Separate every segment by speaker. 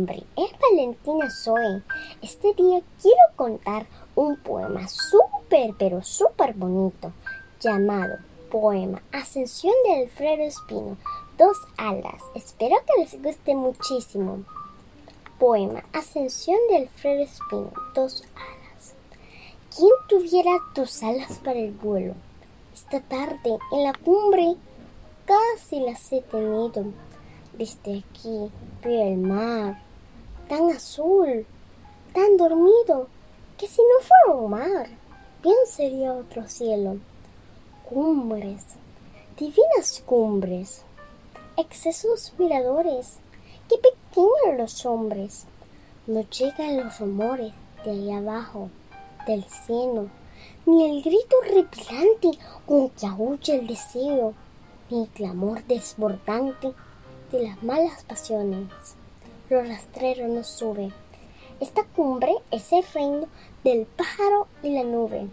Speaker 1: nombre es Valentina Zoe. Este día quiero contar un poema súper, pero súper bonito llamado Poema Ascensión de Alfredo Espino. Dos alas. Espero que les guste muchísimo. Poema Ascensión de Alfredo Espino. Dos alas. ¿Quién tuviera tus alas para el vuelo? Esta tarde en la cumbre casi las he tenido desde aquí veo el mar, tan azul, tan dormido, que si no fuera un mar, bien sería otro cielo. Cumbres, divinas cumbres, excesos miradores, qué pequeños los hombres. No llegan los rumores de ahí abajo, del cielo, ni el grito repilante con que aúlla el deseo, ni el clamor desbordante de las malas pasiones. Lo rastrero no sube. Esta cumbre es el reino del pájaro y la nube.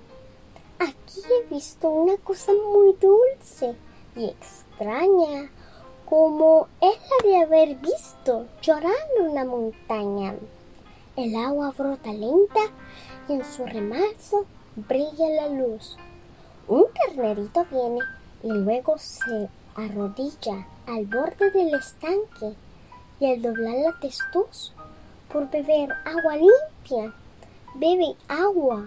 Speaker 1: Aquí he visto una cosa muy dulce y extraña, como es la de haber visto llorar una montaña. El agua brota lenta y en su remanso brilla la luz. Un carnerito viene y luego se arrodilla al borde del estanque y al doblar la testuz por beber agua limpia, bebe agua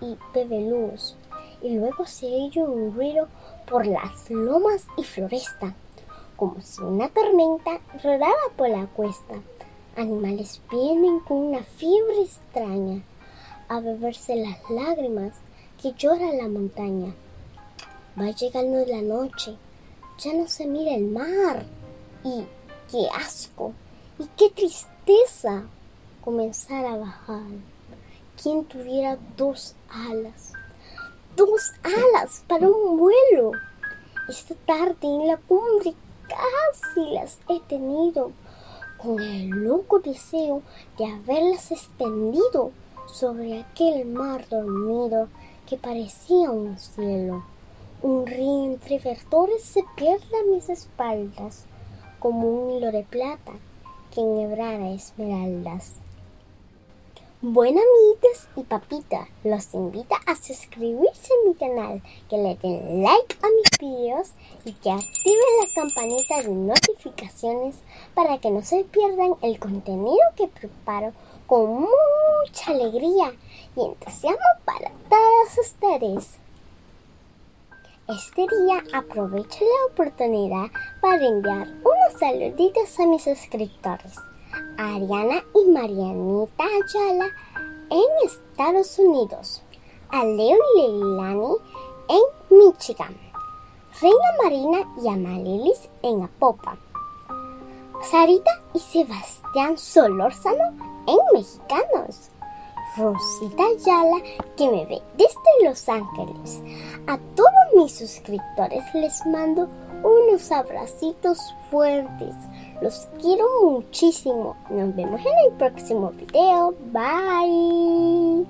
Speaker 1: y bebe luz, y luego se oye un ruido por las lomas y floresta, como si una tormenta rodara por la cuesta. Animales vienen con una fiebre extraña a beberse las lágrimas que llora la montaña. Va llegando la noche ya no se mira el mar. Y qué asco y qué tristeza comenzar a bajar. Quien tuviera dos alas, dos alas para un vuelo. Esta tarde en la cumbre casi las he tenido, con el loco deseo de haberlas extendido sobre aquel mar dormido que parecía un cielo. Un río entre verdores se pierde a mis espaldas, como un hilo de plata que enhebrara esmeraldas. Buenas amigas y papita, los invita a suscribirse a mi canal, que le den like a mis videos y que activen la campanita de notificaciones para que no se pierdan el contenido que preparo con mucha alegría y entusiasmo para todos ustedes. Este día aprovecho la oportunidad para enviar unos saluditos a mis suscriptores, Ariana y Marianita Ayala en Estados Unidos, a Leo y Leilani en Michigan, Reina Marina y Amalilis en Apopa, Sarita y Sebastián Solórzano en Mexicanos, Rosita Ayala que me ve desde Los Ángeles. A todos mis suscriptores les mando unos abracitos fuertes. Los quiero muchísimo. Nos vemos en el próximo video. Bye.